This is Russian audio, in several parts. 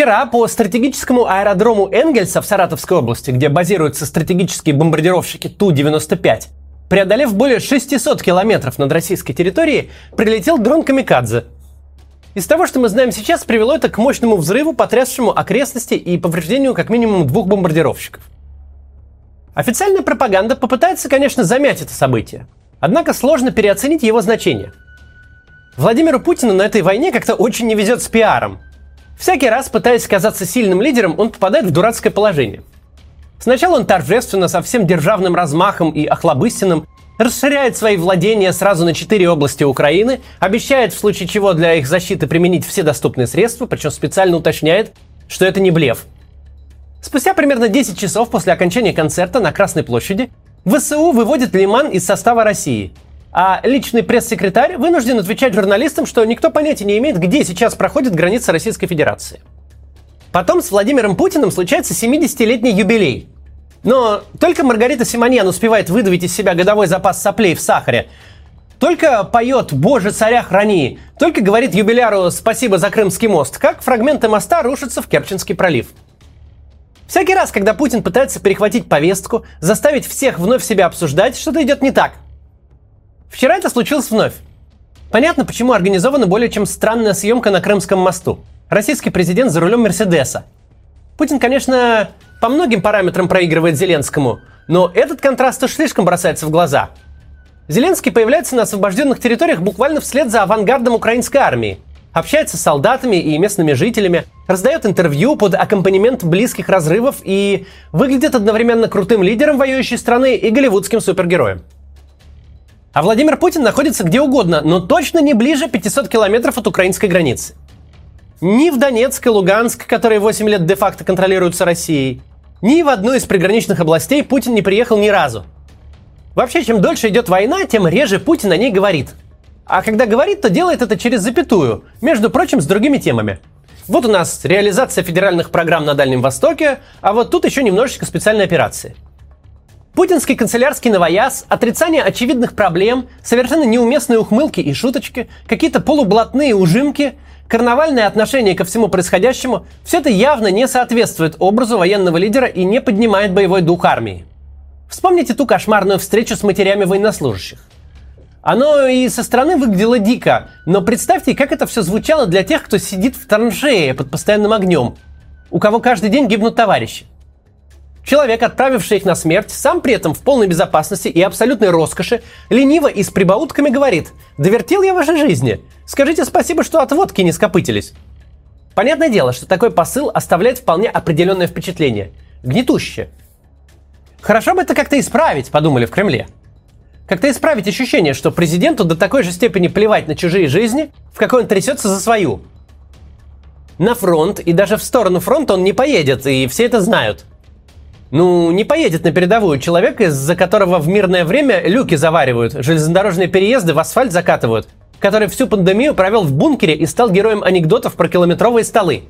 Вчера по стратегическому аэродрому Энгельса в Саратовской области, где базируются стратегические бомбардировщики Ту-95, преодолев более 600 километров над российской территорией, прилетел дрон «Камикадзе». Из того, что мы знаем сейчас, привело это к мощному взрыву, потрясшему окрестности и повреждению как минимум двух бомбардировщиков. Официальная пропаганда попытается, конечно, замять это событие. Однако сложно переоценить его значение. Владимиру Путину на этой войне как-то очень не везет с пиаром. Всякий раз, пытаясь казаться сильным лидером, он попадает в дурацкое положение. Сначала он торжественно, со всем державным размахом и охлобыстиным расширяет свои владения сразу на четыре области Украины, обещает в случае чего для их защиты применить все доступные средства, причем специально уточняет, что это не блеф. Спустя примерно 10 часов после окончания концерта на Красной площади ВСУ выводит Лиман из состава России. А личный пресс-секретарь вынужден отвечать журналистам, что никто понятия не имеет, где сейчас проходит граница Российской Федерации. Потом с Владимиром Путиным случается 70-летний юбилей. Но только Маргарита Симоньян успевает выдавить из себя годовой запас соплей в сахаре. Только поет «Боже, царя храни», только говорит юбиляру «Спасибо за Крымский мост», как фрагменты моста рушатся в Керченский пролив. Всякий раз, когда Путин пытается перехватить повестку, заставить всех вновь себя обсуждать, что-то идет не так. Вчера это случилось вновь. Понятно, почему организована более чем странная съемка на Крымском мосту. Российский президент за рулем Мерседеса. Путин, конечно, по многим параметрам проигрывает Зеленскому, но этот контраст уж слишком бросается в глаза. Зеленский появляется на освобожденных территориях буквально вслед за авангардом украинской армии – общается с солдатами и местными жителями, раздает интервью под аккомпанемент близких разрывов и выглядит одновременно крутым лидером воюющей страны и голливудским супергероем. А Владимир Путин находится где угодно, но точно не ближе 500 километров от украинской границы. Ни в Донецк и Луганск, которые 8 лет де-факто контролируются Россией, ни в одну из приграничных областей Путин не приехал ни разу. Вообще, чем дольше идет война, тем реже Путин о ней говорит – а когда говорит, то делает это через запятую, между прочим, с другими темами. Вот у нас реализация федеральных программ на Дальнем Востоке, а вот тут еще немножечко специальной операции. Путинский канцелярский новояз, отрицание очевидных проблем, совершенно неуместные ухмылки и шуточки, какие-то полублатные ужимки, карнавальное отношение ко всему происходящему – все это явно не соответствует образу военного лидера и не поднимает боевой дух армии. Вспомните ту кошмарную встречу с матерями военнослужащих. Оно и со стороны выглядело дико, но представьте, как это все звучало для тех, кто сидит в траншее под постоянным огнем, у кого каждый день гибнут товарищи. Человек, отправивший их на смерть, сам при этом в полной безопасности и абсолютной роскоши, лениво и с прибаутками говорит «Довертел я вашей жизни. Скажите спасибо, что от водки не скопытились». Понятное дело, что такой посыл оставляет вполне определенное впечатление. Гнетущее. Хорошо бы это как-то исправить, подумали в Кремле. Как-то исправить ощущение, что президенту до такой же степени плевать на чужие жизни, в какой он трясется за свою. На фронт и даже в сторону фронта он не поедет, и все это знают. Ну, не поедет на передовую человек, из-за которого в мирное время люки заваривают, железнодорожные переезды в асфальт закатывают, который всю пандемию провел в бункере и стал героем анекдотов про километровые столы.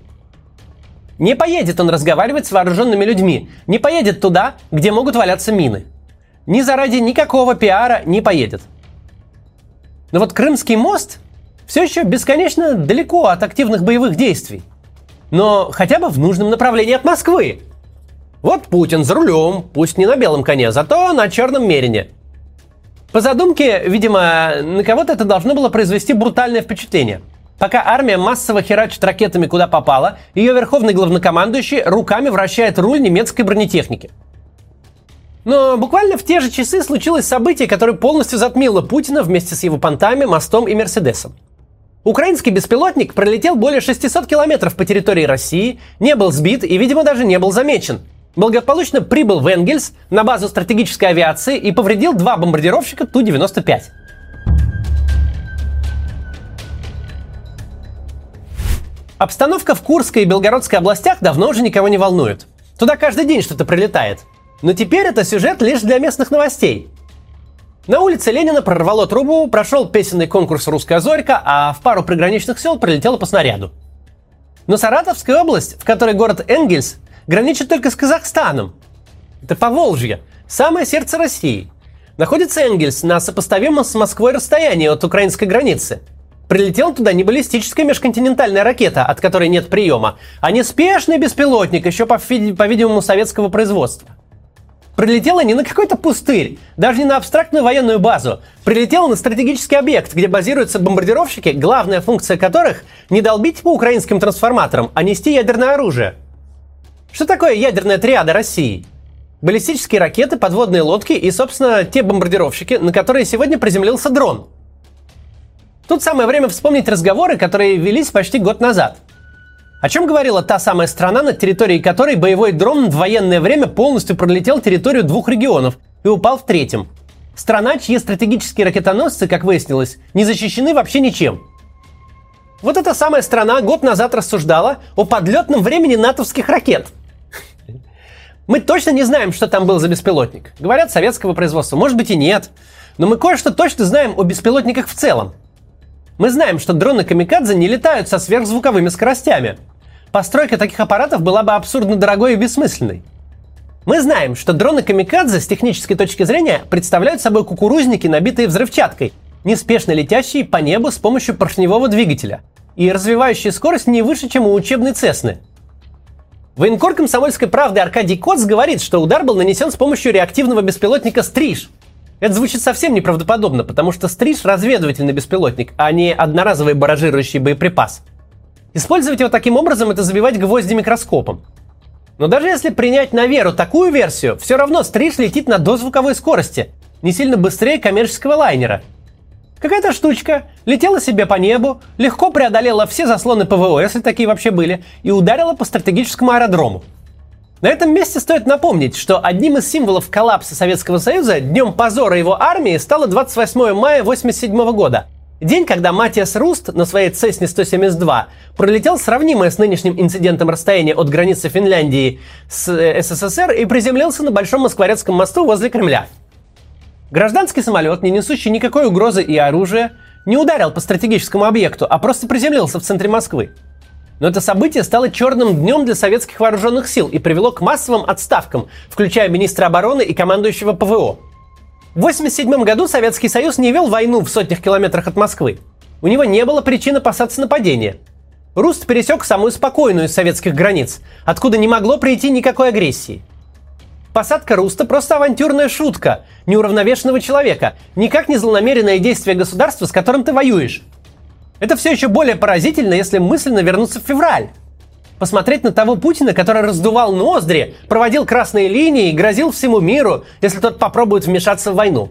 Не поедет он разговаривать с вооруженными людьми, не поедет туда, где могут валяться мины ни заради никакого пиара не поедет. Но вот Крымский мост все еще бесконечно далеко от активных боевых действий. Но хотя бы в нужном направлении от Москвы. Вот Путин за рулем, пусть не на белом коне, зато на черном мерине. По задумке, видимо, на кого-то это должно было произвести брутальное впечатление. Пока армия массово херачит ракетами куда попало, ее верховный главнокомандующий руками вращает руль немецкой бронетехники – но буквально в те же часы случилось событие, которое полностью затмило Путина вместе с его понтами, мостом и Мерседесом. Украинский беспилотник пролетел более 600 километров по территории России, не был сбит и, видимо, даже не был замечен. Благополучно прибыл в Энгельс на базу стратегической авиации и повредил два бомбардировщика Ту-95. Обстановка в Курской и Белгородской областях давно уже никого не волнует. Туда каждый день что-то прилетает – но теперь это сюжет лишь для местных новостей. На улице Ленина прорвало трубу, прошел песенный конкурс «Русская зорька», а в пару приграничных сел прилетело по снаряду. Но Саратовская область, в которой город Энгельс, граничит только с Казахстаном. Это Поволжье, самое сердце России. Находится Энгельс на сопоставимом с Москвой расстоянии от украинской границы. Прилетела туда не баллистическая межконтинентальная ракета, от которой нет приема, а неспешный беспилотник, еще, по-видимому, советского производства. Прилетела не на какой-то пустырь, даже не на абстрактную военную базу. Прилетела на стратегический объект, где базируются бомбардировщики, главная функция которых не долбить по украинским трансформаторам, а нести ядерное оружие. Что такое ядерная триада России? Баллистические ракеты, подводные лодки и, собственно, те бомбардировщики, на которые сегодня приземлился дрон. Тут самое время вспомнить разговоры, которые велись почти год назад – о чем говорила та самая страна, на территории которой боевой дрон в военное время полностью пролетел территорию двух регионов и упал в третьем? Страна, чьи стратегические ракетоносцы, как выяснилось, не защищены вообще ничем. Вот эта самая страна год назад рассуждала о подлетном времени натовских ракет. Мы точно не знаем, что там был за беспилотник. Говорят, советского производства. Может быть и нет. Но мы кое-что точно знаем о беспилотниках в целом. Мы знаем, что дроны Камикадзе не летают со сверхзвуковыми скоростями – постройка таких аппаратов была бы абсурдно дорогой и бессмысленной. Мы знаем, что дроны Камикадзе с технической точки зрения представляют собой кукурузники, набитые взрывчаткой, неспешно летящие по небу с помощью поршневого двигателя и развивающие скорость не выше, чем у учебной Цесны. Военкор комсомольской правды Аркадий Коц говорит, что удар был нанесен с помощью реактивного беспилотника «Стриж». Это звучит совсем неправдоподобно, потому что «Стриж» — разведывательный беспилотник, а не одноразовый баражирующий боеприпас – Использовать его таким образом – это забивать гвозди микроскопом. Но даже если принять на веру такую версию, все равно стриж летит на дозвуковой скорости, не сильно быстрее коммерческого лайнера. Какая-то штучка летела себе по небу, легко преодолела все заслоны ПВО, если такие вообще были, и ударила по стратегическому аэродрому. На этом месте стоит напомнить, что одним из символов коллапса Советского Союза, днем позора его армии, стало 28 мая 1987 года – День, когда Матиас Руст на своей Цесне 172 пролетел сравнимое с нынешним инцидентом расстояние от границы Финляндии с э, СССР и приземлился на Большом Москворецком мосту возле Кремля. Гражданский самолет, не несущий никакой угрозы и оружия, не ударил по стратегическому объекту, а просто приземлился в центре Москвы. Но это событие стало черным днем для советских вооруженных сил и привело к массовым отставкам, включая министра обороны и командующего ПВО. В 1987 году Советский Союз не вел войну в сотнях километрах от Москвы. У него не было причин опасаться нападения. Руст пересек самую спокойную из советских границ, откуда не могло прийти никакой агрессии. Посадка Руста – просто авантюрная шутка неуравновешенного человека, никак не злонамеренное действие государства, с которым ты воюешь. Это все еще более поразительно, если мысленно вернуться в февраль посмотреть на того Путина, который раздувал ноздри, проводил красные линии и грозил всему миру, если тот попробует вмешаться в войну.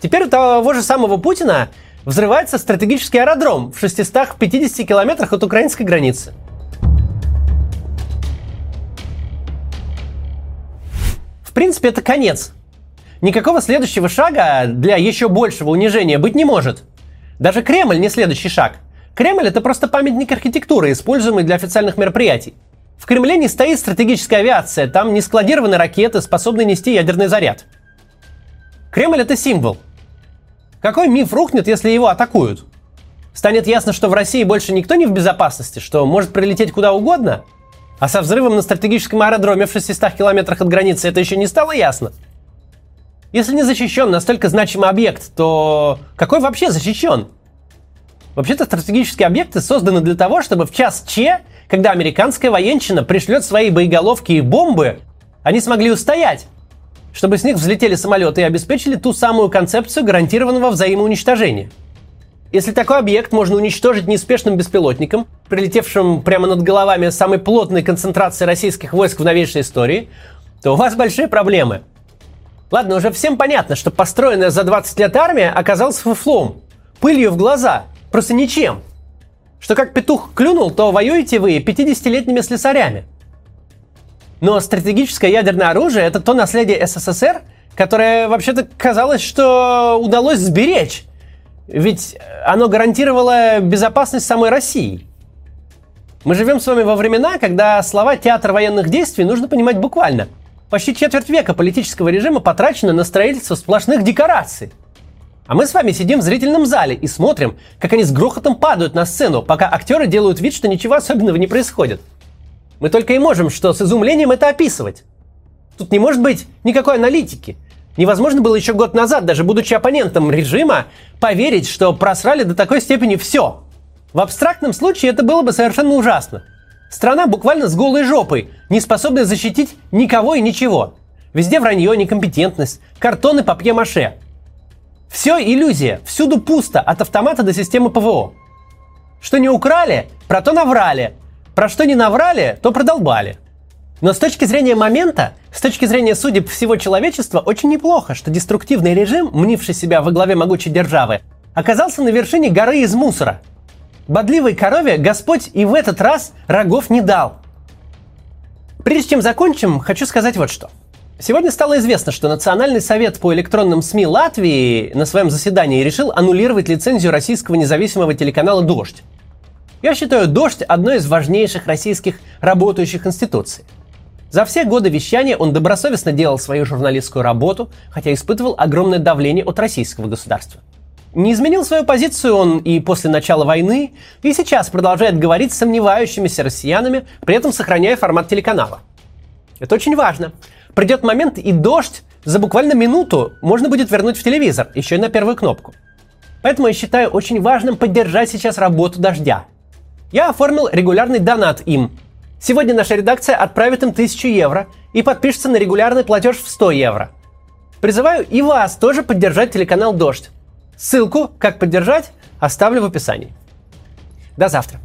Теперь у того же самого Путина взрывается стратегический аэродром в 650 километрах от украинской границы. Принципе, это конец. Никакого следующего шага для еще большего унижения быть не может. Даже Кремль не следующий шаг – Кремль — это просто памятник архитектуры, используемый для официальных мероприятий. В Кремле не стоит стратегическая авиация, там не складированы ракеты, способные нести ядерный заряд. Кремль — это символ. Какой миф рухнет, если его атакуют? Станет ясно, что в России больше никто не в безопасности, что может прилететь куда угодно? А со взрывом на стратегическом аэродроме в 600 километрах от границы это еще не стало ясно? Если не защищен настолько значимый объект, то какой вообще защищен? Вообще-то стратегические объекты созданы для того, чтобы в час Че, когда американская военщина пришлет свои боеголовки и бомбы, они смогли устоять, чтобы с них взлетели самолеты и обеспечили ту самую концепцию гарантированного взаимоуничтожения. Если такой объект можно уничтожить неспешным беспилотником, прилетевшим прямо над головами самой плотной концентрации российских войск в новейшей истории, то у вас большие проблемы. Ладно, уже всем понятно, что построенная за 20 лет армия оказалась фуфлом, пылью в глаза – Просто ничем. Что как петух клюнул, то воюете вы 50-летними слесарями. Но стратегическое ядерное оружие это то наследие СССР, которое вообще-то казалось, что удалось сберечь. Ведь оно гарантировало безопасность самой России. Мы живем с вами во времена, когда слова «театр военных действий» нужно понимать буквально. Почти четверть века политического режима потрачено на строительство сплошных декораций – а мы с вами сидим в зрительном зале и смотрим, как они с грохотом падают на сцену, пока актеры делают вид, что ничего особенного не происходит. Мы только и можем что с изумлением это описывать. Тут не может быть никакой аналитики. Невозможно было еще год назад, даже будучи оппонентом режима, поверить, что просрали до такой степени все. В абстрактном случае это было бы совершенно ужасно. Страна буквально с голой жопой, не способная защитить никого и ничего. Везде вранье, некомпетентность, картоны папье-маше. Все иллюзия, всюду пусто, от автомата до системы ПВО. Что не украли, про то наврали. Про что не наврали, то продолбали. Но с точки зрения момента, с точки зрения судеб всего человечества, очень неплохо, что деструктивный режим, мнивший себя во главе могучей державы, оказался на вершине горы из мусора. Бодливой корове Господь и в этот раз рогов не дал. Прежде чем закончим, хочу сказать вот что. Сегодня стало известно, что Национальный совет по электронным СМИ Латвии на своем заседании решил аннулировать лицензию российского независимого телеканала «Дождь». Я считаю «Дождь» одной из важнейших российских работающих институций. За все годы вещания он добросовестно делал свою журналистскую работу, хотя испытывал огромное давление от российского государства. Не изменил свою позицию он и после начала войны, и сейчас продолжает говорить с сомневающимися россиянами, при этом сохраняя формат телеканала. Это очень важно. Придет момент, и дождь за буквально минуту можно будет вернуть в телевизор, еще и на первую кнопку. Поэтому я считаю очень важным поддержать сейчас работу дождя. Я оформил регулярный донат им – Сегодня наша редакция отправит им 1000 евро и подпишется на регулярный платеж в 100 евро. Призываю и вас тоже поддержать телеканал «Дождь». Ссылку, как поддержать, оставлю в описании. До завтра.